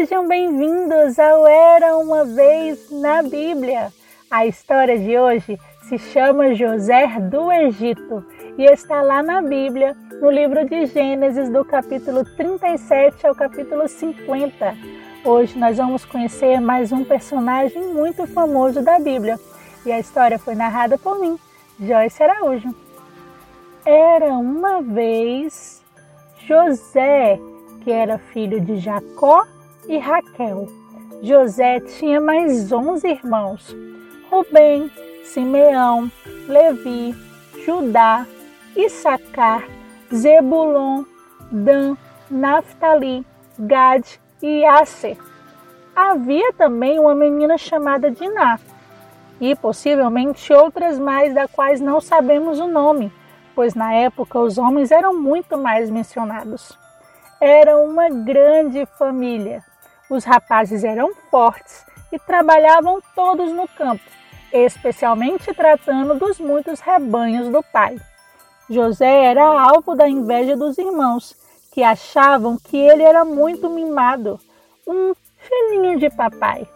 Sejam bem-vindos ao Era uma Vez na Bíblia. A história de hoje se chama José do Egito e está lá na Bíblia, no livro de Gênesis, do capítulo 37 ao capítulo 50. Hoje nós vamos conhecer mais um personagem muito famoso da Bíblia e a história foi narrada por mim, Joyce Araújo. Era uma vez José, que era filho de Jacó e Raquel. José tinha mais onze irmãos: Rubem, Simeão, Levi, Judá, Issacar, Zebulon, Dan, Naphtali, Gad e Aser. Havia também uma menina chamada Diná e possivelmente outras mais da quais não sabemos o nome, pois na época os homens eram muito mais mencionados. Era uma grande família. Os rapazes eram fortes e trabalhavam todos no campo, especialmente tratando dos muitos rebanhos do pai. José era alvo da inveja dos irmãos, que achavam que ele era muito mimado, um filhinho de papai.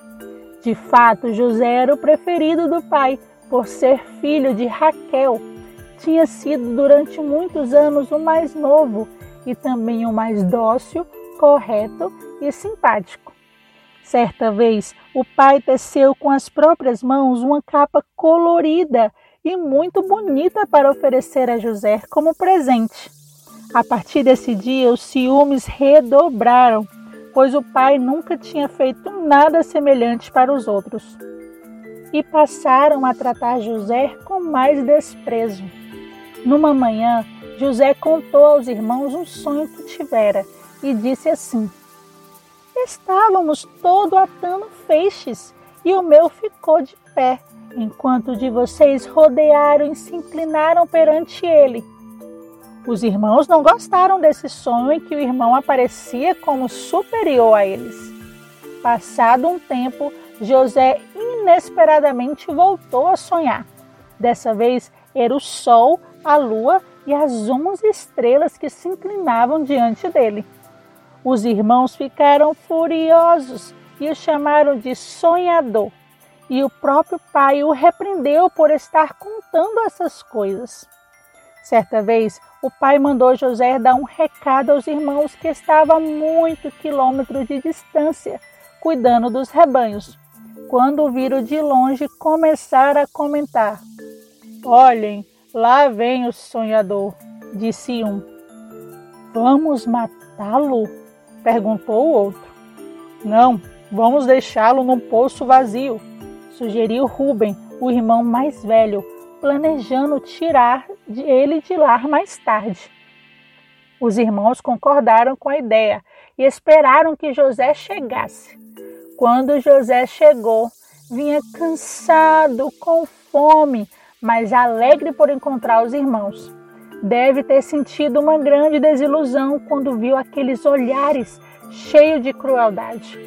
De fato, José era o preferido do pai, por ser filho de Raquel. Tinha sido durante muitos anos o mais novo e também o mais dócil, correto e simpático. Certa vez, o pai teceu com as próprias mãos uma capa colorida e muito bonita para oferecer a José como presente. A partir desse dia, os ciúmes redobraram, pois o pai nunca tinha feito nada semelhante para os outros. E passaram a tratar José com mais desprezo. Numa manhã, José contou aos irmãos um sonho que tivera e disse assim: Estávamos todo atando feixes e o meu ficou de pé, enquanto de vocês rodearam e se inclinaram perante ele. Os irmãos não gostaram desse sonho em que o irmão aparecia como superior a eles. Passado um tempo, José inesperadamente voltou a sonhar. Dessa vez era o sol, a lua e as onze estrelas que se inclinavam diante dele. Os irmãos ficaram furiosos e o chamaram de sonhador. E o próprio pai o repreendeu por estar contando essas coisas. Certa vez, o pai mandou José dar um recado aos irmãos que estavam a muito quilômetros de distância, cuidando dos rebanhos. Quando o viram de longe, começaram a comentar: Olhem, Lá vem o sonhador, disse um. Vamos matá-lo? Perguntou o outro. Não, vamos deixá-lo num poço vazio, sugeriu Rubem, o irmão mais velho, planejando tirar ele de lá mais tarde. Os irmãos concordaram com a ideia e esperaram que José chegasse. Quando José chegou, vinha cansado, com fome, mas alegre por encontrar os irmãos. Deve ter sentido uma grande desilusão quando viu aqueles olhares cheios de crueldade.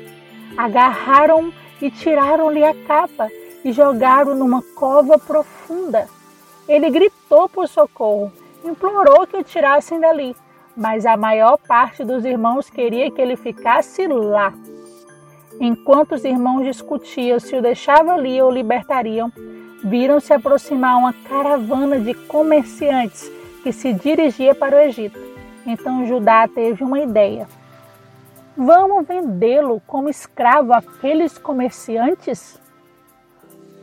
Agarraram e tiraram-lhe a capa e jogaram numa cova profunda. Ele gritou por socorro, implorou que o tirassem dali, mas a maior parte dos irmãos queria que ele ficasse lá. Enquanto os irmãos discutiam se o deixavam ali ou libertariam, viram se aproximar uma caravana de comerciantes que se dirigia para o Egito. Então Judá teve uma ideia. Vamos vendê-lo como escravo àqueles comerciantes?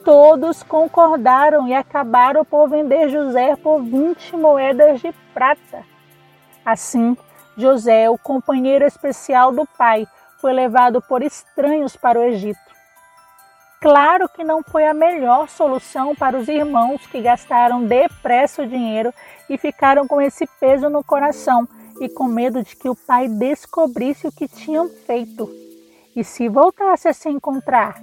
Todos concordaram e acabaram por vender José por 20 moedas de prata. Assim, José, o companheiro especial do pai, foi levado por estranhos para o Egito. Claro que não foi a melhor solução para os irmãos que gastaram depressa o dinheiro e ficaram com esse peso no coração e com medo de que o pai descobrisse o que tinham feito. E se voltasse a se encontrar?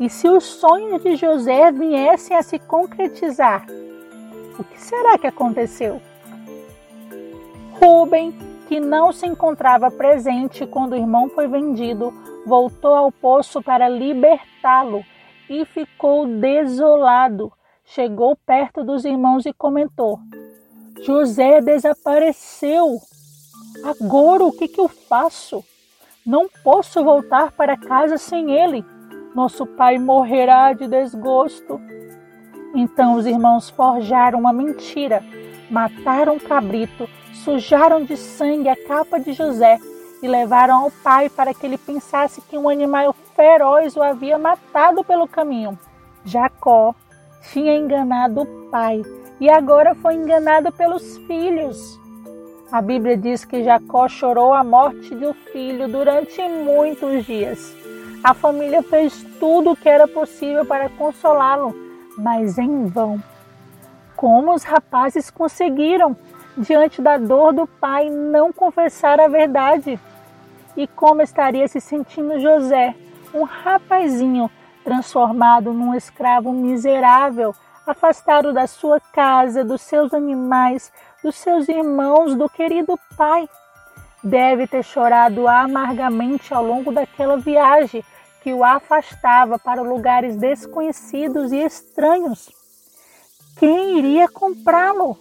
E se os sonhos de José viessem a se concretizar? O que será que aconteceu? Rubem, que não se encontrava presente quando o irmão foi vendido, voltou ao poço para libertá-lo e ficou desolado. Chegou perto dos irmãos e comentou: José desapareceu. Agora o que, que eu faço? Não posso voltar para casa sem ele. Nosso pai morrerá de desgosto. Então os irmãos forjaram uma mentira, mataram um cabrito, sujaram de sangue a capa de José e levaram ao pai para que ele pensasse que um animal feroz o havia matado pelo caminho. Jacó tinha enganado o pai e agora foi enganado pelos filhos. A Bíblia diz que Jacó chorou a morte do filho durante muitos dias. A família fez tudo o que era possível para consolá-lo, mas em vão. Como os rapazes conseguiram, diante da dor do pai, não confessar a verdade? E como estaria se sentindo José, um rapazinho transformado num escravo miserável, afastado da sua casa, dos seus animais, dos seus irmãos, do querido pai. Deve ter chorado amargamente ao longo daquela viagem que o afastava para lugares desconhecidos e estranhos. Quem iria comprá-lo?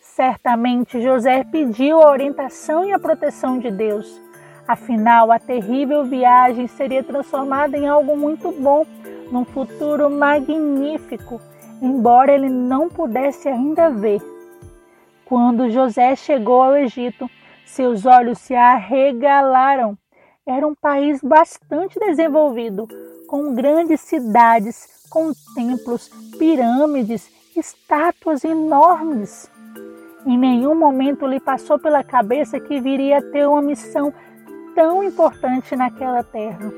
Certamente José pediu a orientação e a proteção de Deus. Afinal, a terrível viagem seria transformada em algo muito bom, num futuro magnífico, embora ele não pudesse ainda ver. Quando José chegou ao Egito, seus olhos se arregalaram. Era um país bastante desenvolvido, com grandes cidades, com templos, pirâmides, estátuas enormes. Em nenhum momento lhe passou pela cabeça que viria a ter uma missão tão importante naquela terra.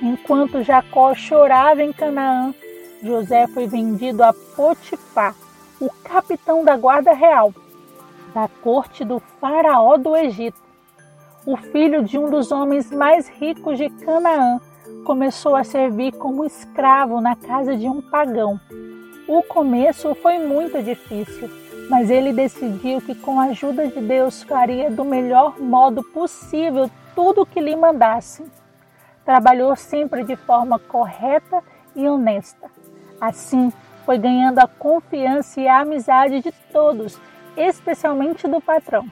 Enquanto Jacó chorava em Canaã, José foi vendido a Potifar, o capitão da guarda real da corte do faraó do Egito. O filho de um dos homens mais ricos de Canaã começou a servir como escravo na casa de um pagão. O começo foi muito difícil, mas ele decidiu que com a ajuda de Deus faria do melhor modo possível tudo o que lhe mandasse. Trabalhou sempre de forma correta e honesta. Assim, foi ganhando a confiança e a amizade de todos, especialmente do patrão.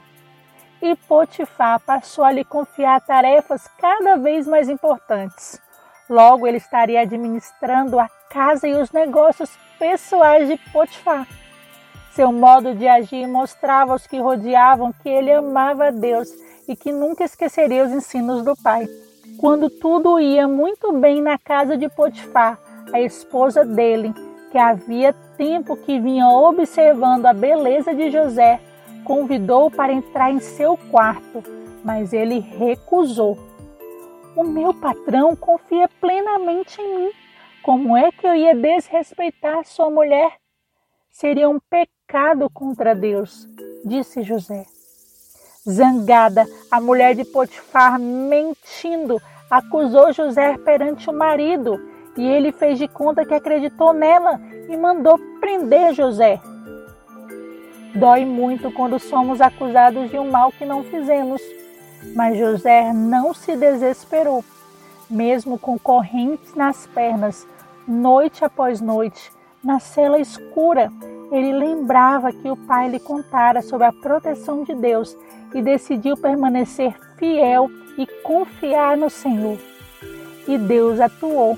E Potifar passou a lhe confiar tarefas cada vez mais importantes. Logo, ele estaria administrando a casa e os negócios pessoais de Potifar. Seu modo de agir mostrava aos que rodeavam que ele amava Deus e que nunca esqueceria os ensinos do pai. Quando tudo ia muito bem na casa de Potifar, a esposa dele que havia tempo que vinha observando a beleza de José, convidou-o para entrar em seu quarto, mas ele recusou. O meu patrão confia plenamente em mim. Como é que eu ia desrespeitar sua mulher? Seria um pecado contra Deus, disse José. Zangada, a mulher de Potifar, mentindo, acusou José perante o marido e ele fez de conta que acreditou nela e mandou prender José. Dói muito quando somos acusados de um mal que não fizemos, mas José não se desesperou. Mesmo com correntes nas pernas, noite após noite, na cela escura, ele lembrava que o pai lhe contara sobre a proteção de Deus e decidiu permanecer fiel e confiar no Senhor. E Deus atuou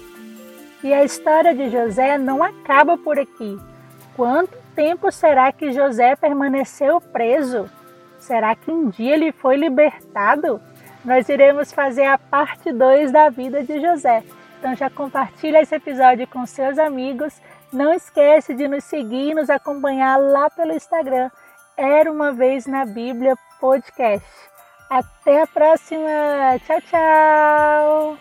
e a história de José não acaba por aqui. Quanto tempo será que José permaneceu preso? Será que um dia ele foi libertado? Nós iremos fazer a parte 2 da vida de José. Então já compartilha esse episódio com seus amigos. Não esquece de nos seguir e nos acompanhar lá pelo Instagram. Era uma vez na Bíblia podcast. Até a próxima. Tchau, tchau.